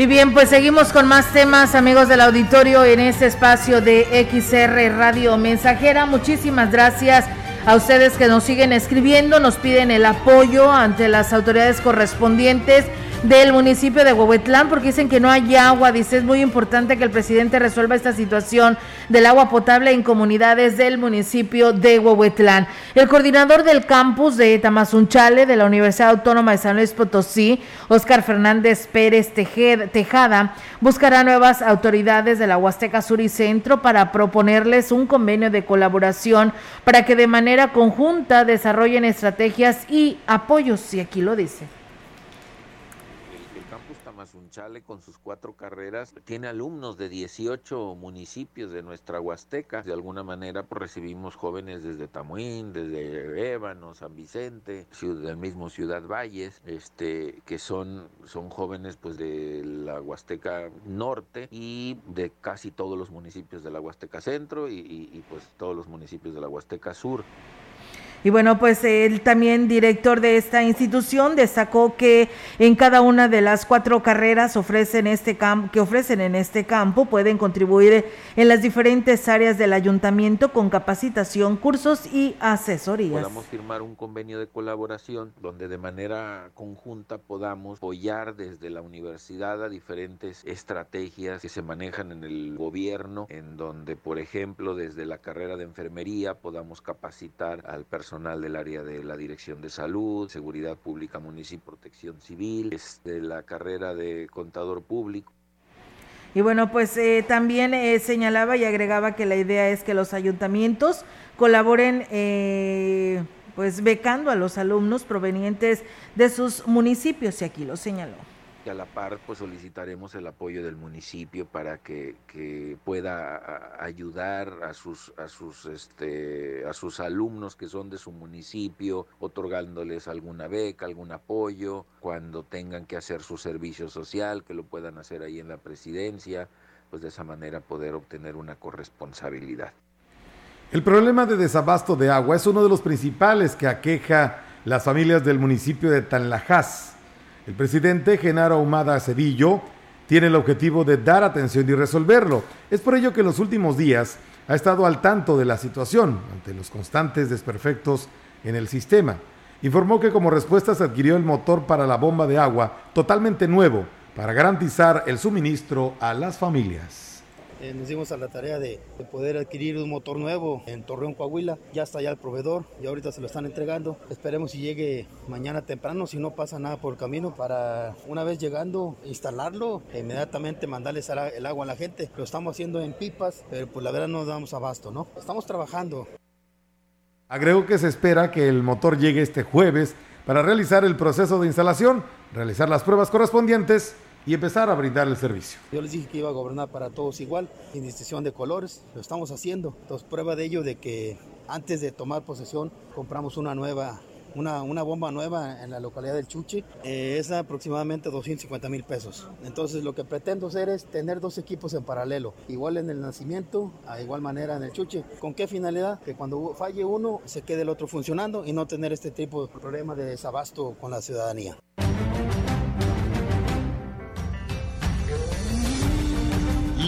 Y bien, pues seguimos con más temas, amigos del auditorio, en este espacio de XR Radio Mensajera. Muchísimas gracias a ustedes que nos siguen escribiendo, nos piden el apoyo ante las autoridades correspondientes del municipio de Huehuetlán porque dicen que no hay agua. Dice, es muy importante que el presidente resuelva esta situación del agua potable en comunidades del municipio de Huehuetlán. El coordinador del campus de Tamazunchale de la Universidad Autónoma de San Luis Potosí, Óscar Fernández Pérez Tejada, buscará nuevas autoridades de la Huasteca Sur y Centro para proponerles un convenio de colaboración para que de manera conjunta desarrollen estrategias y apoyos, y aquí lo dice. Chale con sus cuatro carreras tiene alumnos de 18 municipios de nuestra Huasteca. De alguna manera pues, recibimos jóvenes desde Tamuín, desde Ébano, San Vicente, del mismo Ciudad Valles, este, que son, son jóvenes pues de la Huasteca Norte y de casi todos los municipios de la Huasteca Centro y, y pues todos los municipios de la Huasteca Sur. Y bueno, pues el también director de esta institución destacó que en cada una de las cuatro carreras ofrecen este que ofrecen en este campo pueden contribuir en las diferentes áreas del ayuntamiento con capacitación, cursos y asesorías. Podamos firmar un convenio de colaboración donde de manera conjunta podamos apoyar desde la universidad a diferentes estrategias que se manejan en el gobierno, en donde, por ejemplo, desde la carrera de enfermería podamos capacitar al personal personal del área de la Dirección de Salud, Seguridad Pública Municipio, Protección Civil, este, la carrera de contador público. Y bueno, pues eh, también eh, señalaba y agregaba que la idea es que los ayuntamientos colaboren, eh, pues becando a los alumnos provenientes de sus municipios, y aquí lo señaló a la par pues solicitaremos el apoyo del municipio para que, que pueda ayudar a sus a sus este a sus alumnos que son de su municipio otorgándoles alguna beca algún apoyo cuando tengan que hacer su servicio social que lo puedan hacer ahí en la presidencia pues de esa manera poder obtener una corresponsabilidad. El problema de desabasto de agua es uno de los principales que aqueja las familias del municipio de Tanlajas el presidente Genaro Humada Cedillo tiene el objetivo de dar atención y resolverlo. Es por ello que en los últimos días ha estado al tanto de la situación ante los constantes desperfectos en el sistema. Informó que como respuesta se adquirió el motor para la bomba de agua totalmente nuevo para garantizar el suministro a las familias. Eh, nos dimos a la tarea de, poder adquirir un motor nuevo en Torreón, Coahuila. Ya está ya el proveedor y ahorita se lo están entregando. Esperemos si llegue mañana temprano, si no pasa nada por el camino, para una vez llegando, instalarlo, e inmediatamente mandarles el agua a la gente. Lo estamos haciendo en pipas, pero pues la verdad no damos abasto, ¿no? Estamos trabajando. Agrego que se espera que el motor llegue este jueves para realizar el proceso de instalación, realizar las pruebas correspondientes y empezar a brindar el servicio. Yo les dije que iba a gobernar para todos igual, sin distinción de colores, lo estamos haciendo. Entonces, prueba de ello de que antes de tomar posesión compramos una nueva una, una, bomba nueva en la localidad del Chuchi, eh, es aproximadamente 250 mil pesos. Entonces lo que pretendo hacer es tener dos equipos en paralelo, igual en el nacimiento, a igual manera en el Chuchi. ¿Con qué finalidad? Que cuando falle uno se quede el otro funcionando y no tener este tipo de problema de desabasto con la ciudadanía.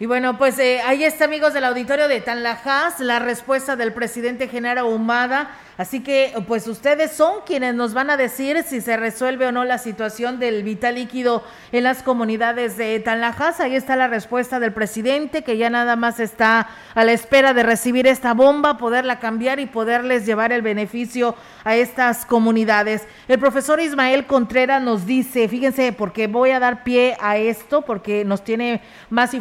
Y bueno, pues eh, ahí está, amigos del auditorio de Tanlajas, la respuesta del presidente Genaro Humada. Así que, pues ustedes son quienes nos van a decir si se resuelve o no la situación del vital líquido en las comunidades de Tanlajas. Ahí está la respuesta del presidente, que ya nada más está a la espera de recibir esta bomba, poderla cambiar y poderles llevar el beneficio a estas comunidades. El profesor Ismael Contreras nos dice, fíjense, porque voy a dar pie a esto, porque nos tiene más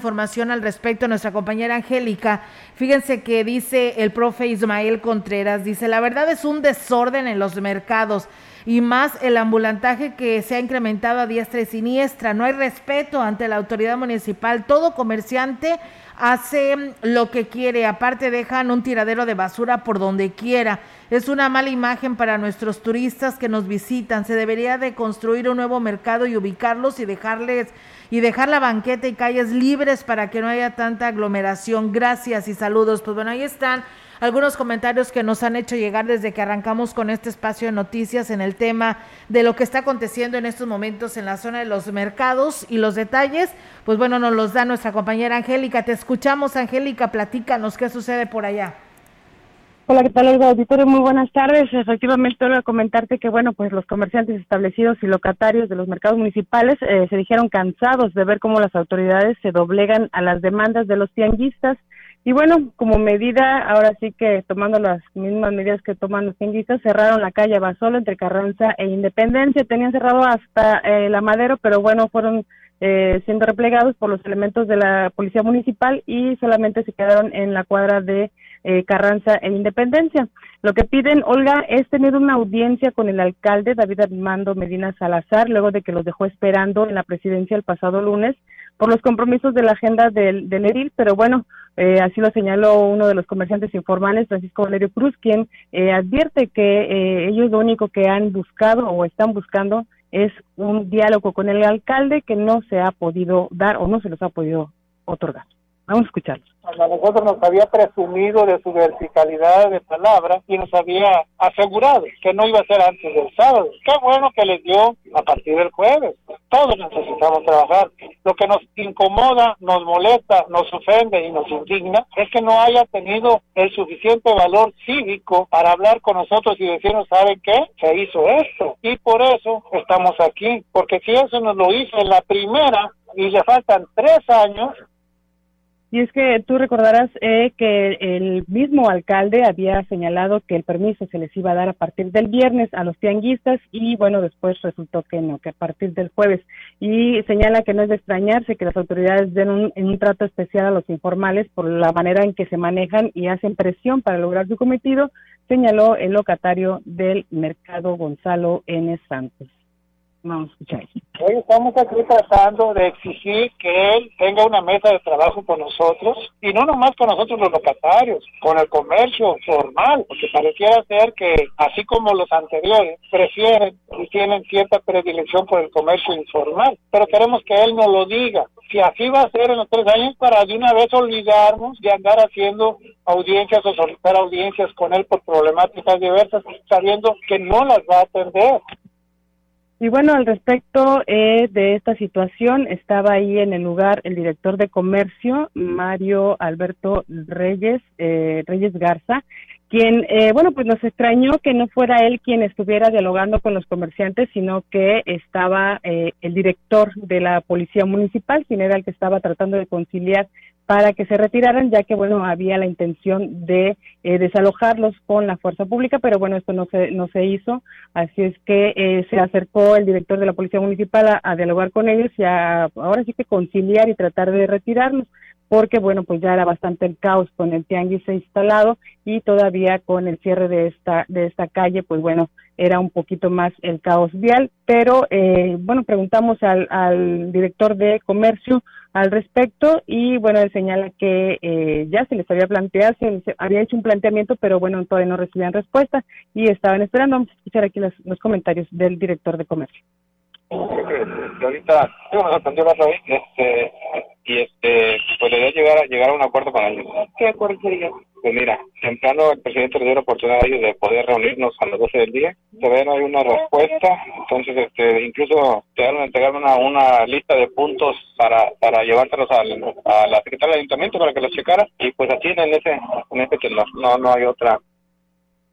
al respecto nuestra compañera Angélica. Fíjense que dice el profe Ismael Contreras, dice, la verdad es un desorden en los mercados y más el ambulantaje que se ha incrementado a diestra y siniestra. No hay respeto ante la autoridad municipal. Todo comerciante hace lo que quiere. Aparte dejan un tiradero de basura por donde quiera. Es una mala imagen para nuestros turistas que nos visitan. Se debería de construir un nuevo mercado y ubicarlos y dejarles y dejar la banqueta y calles libres para que no haya tanta aglomeración. Gracias y saludos. Pues bueno, ahí están algunos comentarios que nos han hecho llegar desde que arrancamos con este espacio de noticias en el tema de lo que está aconteciendo en estos momentos en la zona de los mercados y los detalles, pues bueno, nos los da nuestra compañera Angélica. Te escuchamos, Angélica, platícanos qué sucede por allá. Hola, ¿qué tal, Olga Auditorio? Muy buenas tardes. Efectivamente, voy a comentarte que, bueno, pues los comerciantes establecidos y locatarios de los mercados municipales eh, se dijeron cansados de ver cómo las autoridades se doblegan a las demandas de los tianguistas. Y bueno, como medida, ahora sí que tomando las mismas medidas que toman los tianguistas, cerraron la calle Basolo entre Carranza e Independencia. Tenían cerrado hasta eh, la Madero, pero bueno, fueron eh, siendo replegados por los elementos de la Policía Municipal y solamente se quedaron en la cuadra de eh, Carranza e Independencia. Lo que piden, Olga, es tener una audiencia con el alcalde David Armando Medina Salazar, luego de que los dejó esperando en la presidencia el pasado lunes por los compromisos de la agenda del, del pero bueno, eh, así lo señaló uno de los comerciantes informales, Francisco Valerio Cruz, quien eh, advierte que eh, ellos lo único que han buscado o están buscando es un diálogo con el alcalde que no se ha podido dar o no se los ha podido otorgar. Vamos a escucharlos. A nosotros nos había presumido de su verticalidad de palabra y nos había asegurado que no iba a ser antes del sábado. Qué bueno que les dio a partir del jueves. Todos necesitamos trabajar. Lo que nos incomoda, nos molesta, nos ofende y nos indigna es que no haya tenido el suficiente valor cívico para hablar con nosotros y decirnos, ¿saben qué? Se hizo esto. Y por eso estamos aquí. Porque si eso nos lo hizo en la primera y le faltan tres años, y es que tú recordarás eh, que el mismo alcalde había señalado que el permiso se les iba a dar a partir del viernes a los tianguistas y bueno, después resultó que no, que a partir del jueves. Y señala que no es de extrañarse que las autoridades den un, un trato especial a los informales por la manera en que se manejan y hacen presión para lograr su cometido, señaló el locatario del mercado Gonzalo N. Santos. Vamos a escuchar. Hoy estamos aquí tratando de exigir que él tenga una mesa de trabajo con nosotros y no nomás con nosotros los locatarios, con el comercio formal, porque pareciera ser que así como los anteriores prefieren y tienen cierta predilección por el comercio informal, pero queremos que él nos lo diga. Si así va a ser en los tres años, para de una vez olvidarnos de andar haciendo audiencias o solicitar audiencias con él por problemáticas diversas, sabiendo que no las va a atender. Y bueno, al respecto eh, de esta situación, estaba ahí en el lugar el director de comercio, Mario Alberto Reyes, eh, Reyes Garza, quien, eh, bueno, pues nos extrañó que no fuera él quien estuviera dialogando con los comerciantes, sino que estaba eh, el director de la policía municipal, quien era el que estaba tratando de conciliar para que se retiraran, ya que, bueno, había la intención de eh, desalojarlos con la fuerza pública, pero bueno, esto no se, no se hizo, así es que eh, se acercó el director de la Policía Municipal a, dialogar con ellos y a, ahora sí que conciliar y tratar de retirarlos porque bueno, pues ya era bastante el caos con el tianguis instalado y todavía con el cierre de esta de esta calle, pues bueno, era un poquito más el caos vial, pero eh, bueno, preguntamos al, al director de comercio al respecto y bueno, él señala que eh, ya se les había planteado, se les había hecho un planteamiento, pero bueno, todavía no recibían respuesta y estaban esperando. Vamos a escuchar aquí los, los comentarios del director de comercio. que ahorita digo, me sorprendió la otra vez, este y este pues le llegar a llegar a un acuerdo con ellos ¿Qué acuerdo sería? Pues mira, temprano el presidente le dio la oportunidad a ellos de poder reunirnos a las 12 del día. Todavía no hay una respuesta, entonces este, incluso quedaron a entregar una, una lista de puntos para, para llevárselos al, a la secretaria del ayuntamiento para que los checara y pues así en ese, en ese tenor, no, no hay otra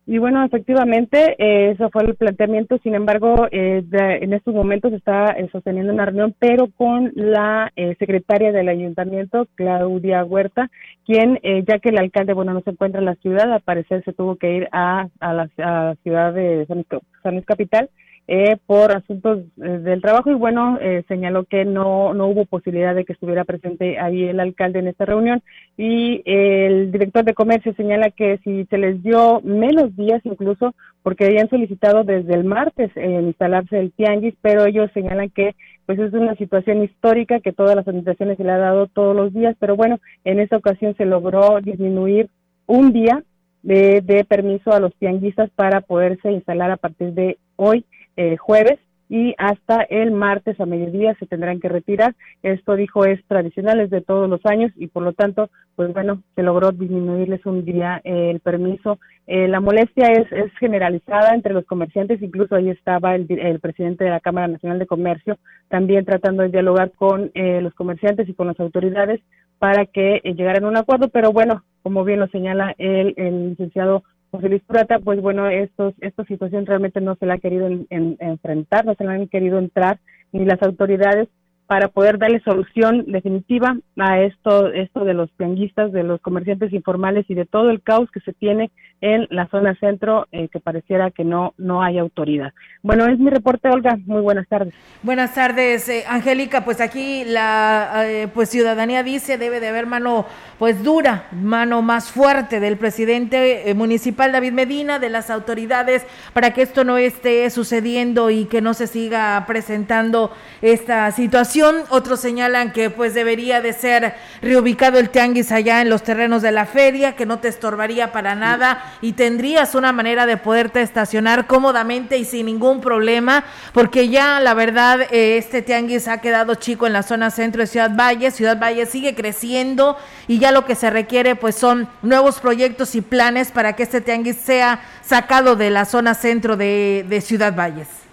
y bueno, efectivamente, eh, eso fue el planteamiento. Sin embargo, eh, en estos momentos está eh, sosteniendo una reunión, pero con la eh, secretaria del ayuntamiento, Claudia Huerta, quien, eh, ya que el alcalde, bueno, no se encuentra en la ciudad, al parecer se tuvo que ir a, a, la, ciudad de San San Luis Capital eh, por asuntos eh, del trabajo. Y bueno, eh, señaló que no, no hubo posibilidad de que estuviera presente ahí el alcalde en esta reunión. Y el director de comercio señala que si se les dio menos días incluso porque habían solicitado desde el martes eh, instalarse el tianguis, pero ellos señalan que pues es una situación histórica que todas las administraciones se le ha dado todos los días, pero bueno, en esta ocasión se logró disminuir un día de, de permiso a los tianguistas para poderse instalar a partir de hoy, eh, jueves, y hasta el martes a mediodía se tendrán que retirar. Esto dijo es tradicional, es de todos los años y por lo tanto, pues bueno, se logró disminuirles un día el permiso. Eh, la molestia es, es generalizada entre los comerciantes, incluso ahí estaba el, el presidente de la Cámara Nacional de Comercio también tratando de dialogar con eh, los comerciantes y con las autoridades para que eh, llegaran a un acuerdo, pero bueno, como bien lo señala el, el licenciado José Luis Prata, pues bueno, estos, esta situación realmente no se la ha querido en- en- enfrentar, no se la han querido entrar ni las autoridades para poder darle solución definitiva a esto, esto de los tianguistas, de los comerciantes informales y de todo el caos que se tiene en la zona centro, eh, que pareciera que no, no hay autoridad. Bueno, es mi reporte, Olga. Muy buenas tardes. Buenas tardes, eh, Angélica. Pues aquí la eh, pues ciudadanía dice debe de haber mano pues dura, mano más fuerte del presidente eh, municipal David Medina, de las autoridades, para que esto no esté sucediendo y que no se siga presentando esta situación. Otros señalan que pues debería de ser reubicado el tianguis allá en los terrenos de la feria, que no te estorbaría para nada y tendrías una manera de poderte estacionar cómodamente y sin ningún problema, porque ya la verdad eh, este tianguis ha quedado chico en la zona centro de Ciudad Valle, Ciudad Valle sigue creciendo y ya lo que se requiere pues son nuevos proyectos y planes para que este tianguis sea sacado de la zona centro de, de Ciudad Valles.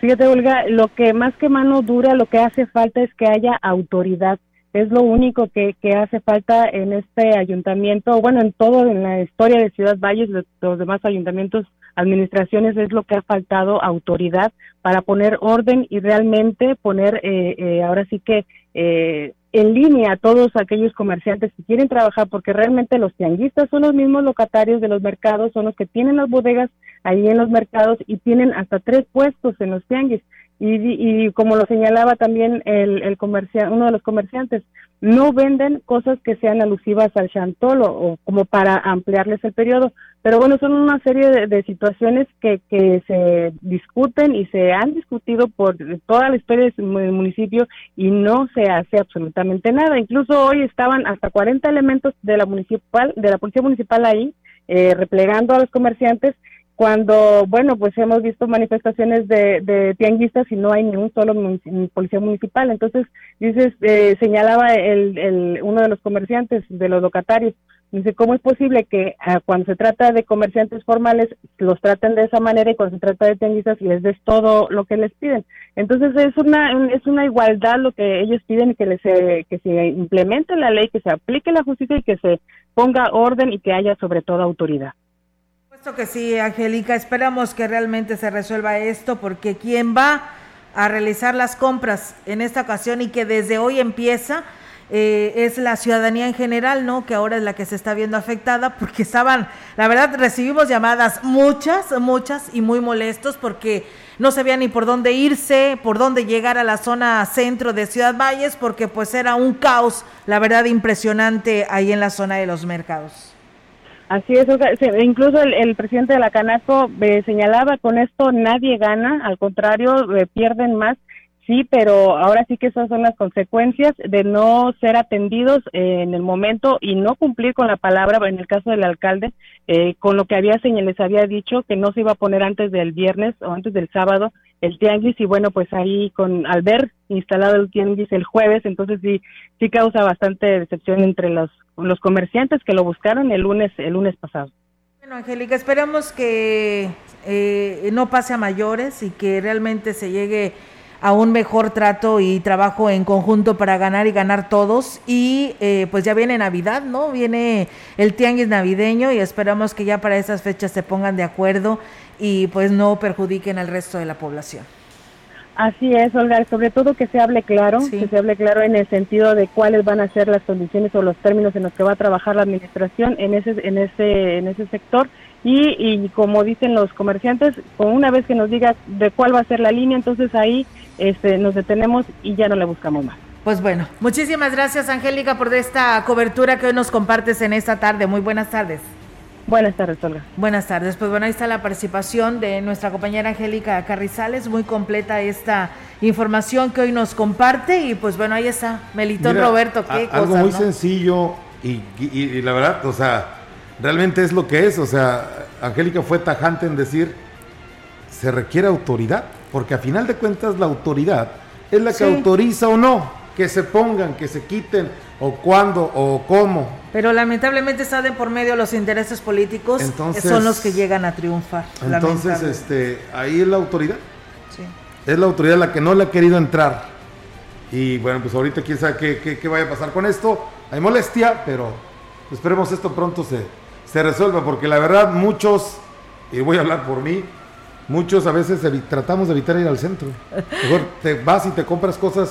Fíjate, Olga, lo que más que mano dura, lo que hace falta es que haya autoridad. Es lo único que, que hace falta en este ayuntamiento, bueno, en todo, en la historia de Ciudad Valles, de los demás ayuntamientos, administraciones, es lo que ha faltado autoridad para poner orden y realmente poner, eh, eh, ahora sí que, eh, en línea a todos aquellos comerciantes que quieren trabajar, porque realmente los tianguistas son los mismos locatarios de los mercados, son los que tienen las bodegas ahí en los mercados y tienen hasta tres puestos en los tianguis. Y, y como lo señalaba también el, el comercia- uno de los comerciantes, no venden cosas que sean alusivas al chantolo o como para ampliarles el periodo. Pero bueno, son una serie de, de situaciones que, que se discuten y se han discutido por toda la historia del municipio y no se hace absolutamente nada. Incluso hoy estaban hasta 40 elementos de la municipal, de la policía municipal ahí, eh, replegando a los comerciantes cuando, bueno, pues hemos visto manifestaciones de, de tianguistas y no hay ni un solo policía municipal. Entonces, dices, eh, señalaba el, el, uno de los comerciantes, de los locatarios, dice, ¿cómo es posible que ah, cuando se trata de comerciantes formales los traten de esa manera y cuando se trata de tianguistas les des todo lo que les piden? Entonces, es una, es una igualdad lo que ellos piden, que, les, eh, que se implemente la ley, que se aplique la justicia y que se ponga orden y que haya sobre todo autoridad. Que sí, Angélica. Esperamos que realmente se resuelva esto porque quien va a realizar las compras en esta ocasión y que desde hoy empieza eh, es la ciudadanía en general, ¿no? Que ahora es la que se está viendo afectada porque estaban, la verdad, recibimos llamadas muchas, muchas y muy molestos porque no sabía ni por dónde irse, por dónde llegar a la zona centro de Ciudad Valles porque pues era un caos, la verdad, impresionante ahí en la zona de los mercados. Así es, Olga. Se- incluso el, el presidente de la Canaco eh, señalaba con esto nadie gana, al contrario, eh, pierden más. Sí, pero ahora sí que esas son las consecuencias de no ser atendidos eh, en el momento y no cumplir con la palabra, en el caso del alcalde, eh, con lo que había señal- les había dicho que no se iba a poner antes del viernes o antes del sábado el tianguis y bueno, pues ahí con al ver instalado el tianguis el jueves, entonces sí sí causa bastante decepción entre los los comerciantes que lo buscaron el lunes el lunes pasado. Bueno, Angélica, esperamos que eh, no pase a mayores y que realmente se llegue a un mejor trato y trabajo en conjunto para ganar y ganar todos. Y eh, pues ya viene Navidad, ¿no? Viene el tianguis navideño y esperamos que ya para esas fechas se pongan de acuerdo y pues no perjudiquen al resto de la población. Así es, Olga, sobre todo que se hable claro, que se hable claro en el sentido de cuáles van a ser las condiciones o los términos en los que va a trabajar la administración en ese en ese en ese sector y, y como dicen los comerciantes, una vez que nos diga de cuál va a ser la línea, entonces ahí este, nos detenemos y ya no le buscamos más. Pues bueno, muchísimas gracias Angélica por esta cobertura que hoy nos compartes en esta tarde. Muy buenas tardes. Buenas tardes, Olga. Buenas tardes. Pues bueno, ahí está la participación de nuestra compañera Angélica Carrizales. Muy completa esta información que hoy nos comparte. Y pues bueno, ahí está Melitón Mira, Roberto. Qué a- algo cosa, muy ¿no? sencillo y, y- y la verdad, o sea, realmente es lo que es. O sea, Angélica fue tajante en decir, se requiere autoridad, porque a final de cuentas la autoridad es la que Sí. autoriza o no que se pongan, que se quiten, o cuándo, o cómo. Pero lamentablemente de por medio los intereses políticos. Entonces- son los que llegan a triunfar. Entonces, este, ahí es la autoridad. Sí. Es la autoridad la que no le ha querido entrar. Y bueno, pues ahorita quién sabe qué, qué- qué vaya a pasar con esto. Hay molestia, pero esperemos esto pronto se, se resuelva, porque la verdad muchos, y voy a hablar por mí, muchos a veces tratamos de evitar ir al centro. Mejor te vas y te compras cosas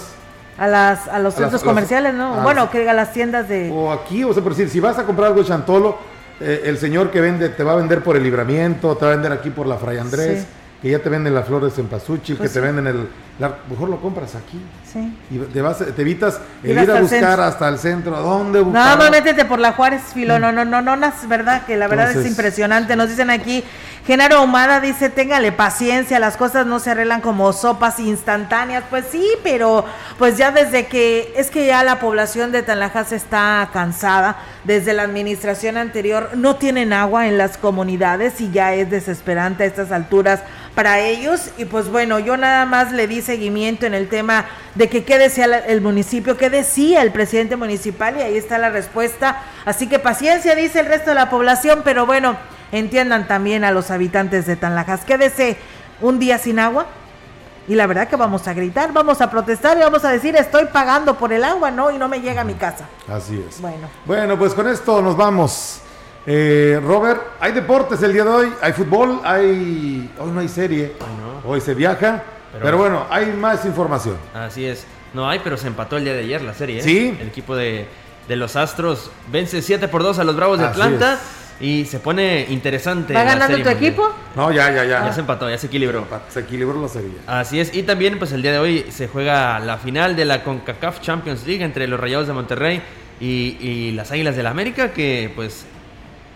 A, las, a los A centros las- comerciales, ¿no? bueno, que a las tiendas de... o aquí, o sea, por decir, si vas a comprar algo de Chantolo, eh, el señor que vende te va a vender por el libramiento, te va a vender aquí por la Fray Andrés, Sí. que ya te venden las flores en Pasuchi, Pues que te venden el... la- mejor lo compras aquí. Sí. Y te, vas, te evitas el Ir a buscar hasta el centro. ¿A dónde No, buscar? no, métete por la Juárez, Filo. No, no, no, no, no, es verdad que la verdad es impresionante. Nos dicen aquí, Genaro Humada dice, téngale paciencia, las cosas no se arreglan como sopas instantáneas. Pues sí, pero pues ya desde que, es que ya la población de Tanlajas está cansada, desde la administración anterior no tienen agua en las comunidades y ya es desesperante a estas alturas para ellos. Y pues bueno, yo nada más le di seguimiento en el tema de que qué decía el municipio, qué decía el presidente municipal y ahí está la respuesta. Así que paciencia, dice el resto de la población, pero bueno, entiendan también a los habitantes de Tanlajas. Quédese un día sin agua. Y la verdad que vamos a gritar, vamos a protestar y vamos a decir, estoy pagando por el agua, ¿no? Y no me llega a mi casa. Así es. Bueno. Bueno, pues con esto nos vamos. Eh, Robert, hay deportes el día de hoy, hay fútbol, hay... Hoy no hay serie, hoy se viaja, pero, Pero- bueno, hay más información. Así es. No hay, pero se empató el día de ayer la serie. ¿eh? Sí. El equipo de, de los Astros vence 7 por 2 a los Bravos de Así Atlanta. Y se pone interesante. ¿Va ganando serie tu mundial. equipo? No, ya, ya, ya. Ya se empató, ya se equilibró. Se equilibró la serie. Así es. Y también, pues el día de hoy se juega la final de la CONCACAF Champions League entre los Rayados de Monterrey y, y las Águilas del la América, que pues,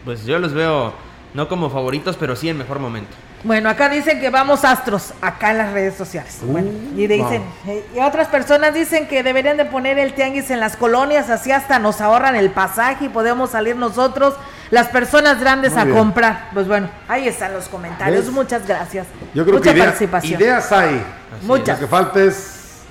pues yo los veo no como favoritos, pero sí en mejor momento. Bueno, acá dicen que vamos astros, acá en las redes sociales. Bueno, y dicen, eh, y otras personas dicen que deberían de poner el tianguis en las colonias, así hasta nos ahorran el pasaje y podemos salir nosotros, las personas grandes, Muy a bien. comprar. Pues bueno, ahí están los comentarios. ¿Ves? Muchas gracias. Yo creo Mucha que idea- participación. ideas hay. Muchas. Lo que falta es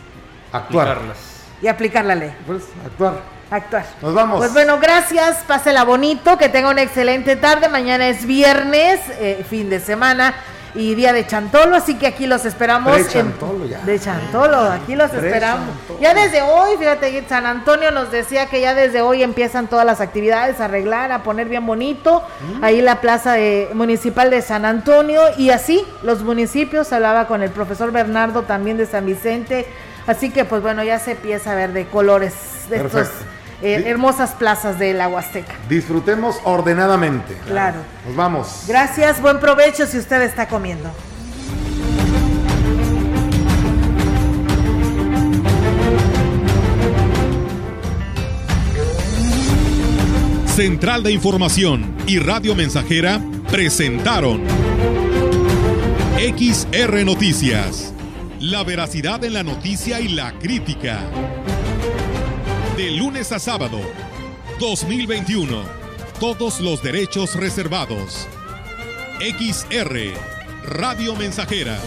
actuar. Aplicarlas. Y aplicar la ley. Pues actuar. Actuar. Nos vamos. Pues bueno, gracias, pásela bonito, que tenga una excelente tarde. Mañana es viernes, eh, fin de semana y día de Chantolo, así que aquí los esperamos. en- Pre-Chantolo ya. De Chantolo, aquí los esperamos. Ya desde hoy, fíjate, San Antonio nos decía que ya desde hoy empiezan todas las actividades a arreglar, a poner bien bonito. Mm. Ahí la plaza de- municipal de San Antonio y así los municipios, hablaba con el profesor Bernardo también de San Vicente. Así que pues bueno, ya se empieza a ver de colores de Perfecto. Eh, hermosas plazas de la Huasteca. Disfrutemos ordenadamente. Claro. Nos vamos. Gracias, buen provecho si usted está comiendo. Central de Información y Radio Mensajera presentaron XR Noticias. La veracidad en la noticia y la crítica. De lunes a sábado, 2021. Todos los derechos reservados. XR, Radio Mensajera.